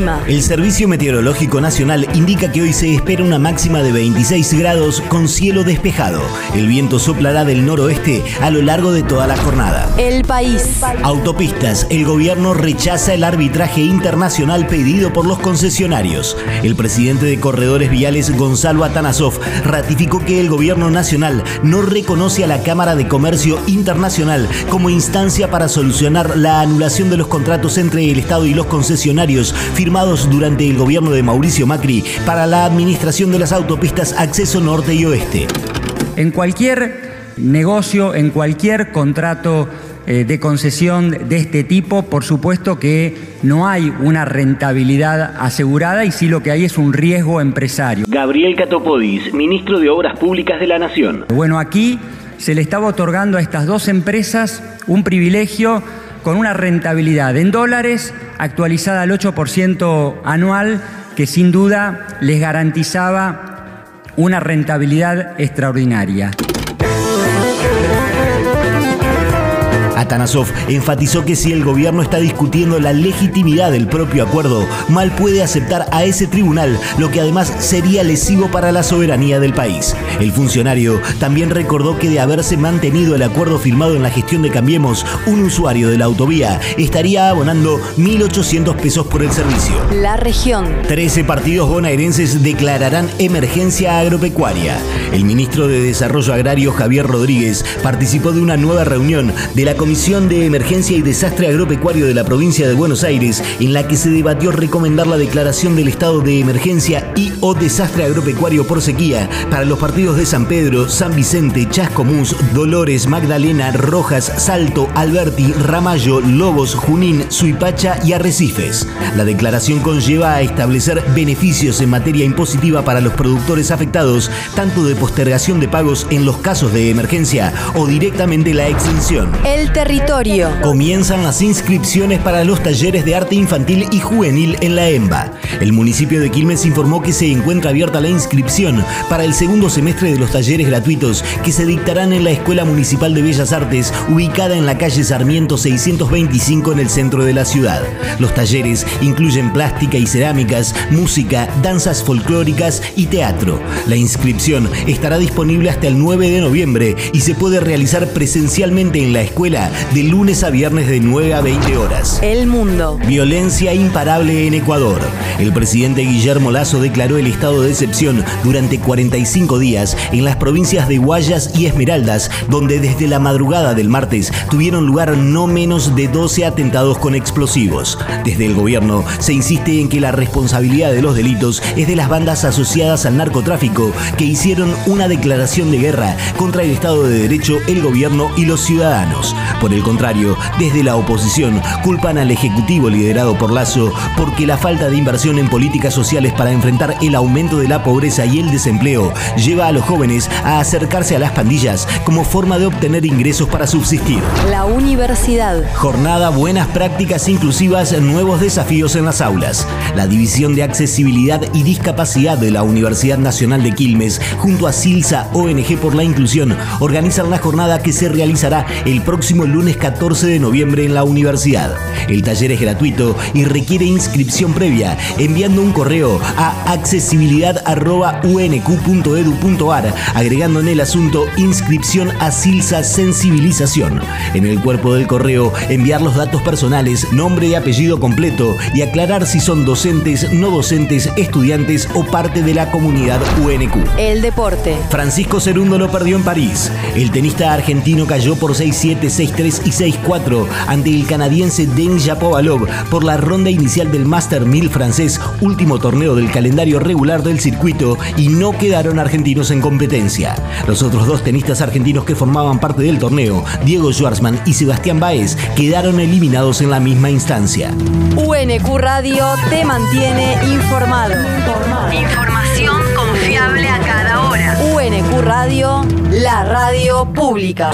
El clima. El Servicio Meteorológico Nacional indica que hoy se espera una máxima de 26 grados con cielo despejado. El viento soplará del noroeste a lo largo de toda la jornada. El país. Autopistas. El gobierno rechaza el arbitraje internacional pedido por los concesionarios. El presidente de Corredores Viales, Gonzalo Atanasov, ratificó que el gobierno nacional no reconoce a la Cámara de Comercio Internacional como instancia para solucionar la anulación de los contratos entre el Estado y los concesionarios firmados durante el gobierno de Mauricio Macri para la administración de las autopistas Acceso Norte y Oeste. En cualquier negocio, en cualquier contrato eh, de concesión de este tipo, por supuesto que no hay una rentabilidad asegurada y sí lo que hay es un riesgo empresario. Gabriel Catopodis, ministro de Obras Públicas de la Nación. Bueno, aquí se le estaba otorgando a estas dos empresas un privilegio con una rentabilidad en dólares actualizada al 8% anual que sin duda les garantizaba una rentabilidad extraordinaria. Atanasov enfatizó que si el gobierno está discutiendo la legitimidad del propio acuerdo, mal puede aceptar a ese tribunal, lo que además sería lesivo para la soberanía del país. El funcionario también recordó que de haberse mantenido el acuerdo firmado en la gestión de Cambiemos, un usuario de la autovía estaría abonando 1.800 pesos por el servicio. La región. 13 partidos bonaerenses declararán emergencia agropecuaria. El ministro de Desarrollo Agrario Javier Rodríguez participó de una nueva reunión de la Comisión De Emergencia y Desastre Agropecuario de la provincia de Buenos Aires, en la que se debatió recomendar la declaración del estado de emergencia y o desastre agropecuario por sequía para los partidos de San Pedro, San Vicente, Chascomús, Dolores, Magdalena, Rojas, Salto, Alberti, Ramallo, Lobos, Junín, Suipacha y Arrecifes. La declaración conlleva a establecer beneficios en materia impositiva para los productores afectados, tanto de postergación de pagos en los casos de emergencia o directamente la extinción. El territorio. Comienzan las inscripciones para los talleres de arte infantil y juvenil en la EMBA. El municipio de Quilmes informó que se encuentra abierta la inscripción para el segundo semestre de los talleres gratuitos que se dictarán en la Escuela Municipal de Bellas Artes, ubicada en la calle Sarmiento 625 en el centro de la ciudad. Los talleres incluyen plástica y cerámicas, música, danzas folclóricas y teatro. La inscripción estará disponible hasta el 9 de noviembre y se puede realizar presencialmente en la escuela de lunes a viernes de 9 a 20 horas. El mundo. Violencia imparable en Ecuador. El presidente Guillermo Lazo declaró el estado de excepción durante 45 días en las provincias de Guayas y Esmeraldas, donde desde la madrugada del martes tuvieron lugar no menos de 12 atentados con explosivos. Desde el gobierno se insiste en que la responsabilidad de los delitos es de las bandas asociadas al narcotráfico que hicieron una declaración de guerra contra el Estado de Derecho, el gobierno y los ciudadanos. Por el contrario, desde la oposición culpan al Ejecutivo liderado por Lazo porque la falta de inversión en políticas sociales para enfrentar el aumento de la pobreza y el desempleo lleva a los jóvenes a acercarse a las pandillas como forma de obtener ingresos para subsistir. La universidad. Jornada Buenas Prácticas Inclusivas, nuevos desafíos en las aulas. La División de Accesibilidad y Discapacidad de la Universidad Nacional de Quilmes, junto a Silsa ONG por la Inclusión, organizan la jornada que se realizará el próximo lunes 14 de noviembre en la universidad. El taller es gratuito y requiere inscripción previa enviando un correo a accesibilidad.unq.edu.ar agregando en el asunto inscripción a Silsa Sensibilización. En el cuerpo del correo enviar los datos personales, nombre y apellido completo y aclarar si son docentes, no docentes, estudiantes o parte de la comunidad UNQ. El deporte. Francisco Cerundo lo perdió en París. El tenista argentino cayó por 6-7, 6-3 y 6-4 ante el canadiense Denis Shapovalov por la ronda inicial del Master 1000 francés, último torneo del calendario regular del circuito, y no quedaron argentinos en competencia. Los otros dos tenistas argentinos que formaban parte del torneo, Diego Schwartzman y Sebastián Baez, quedaron eliminados en la misma instancia. UNQ Radio te mantiene informado. Información confiable a cada hora. UNQ Radio, la radio pública.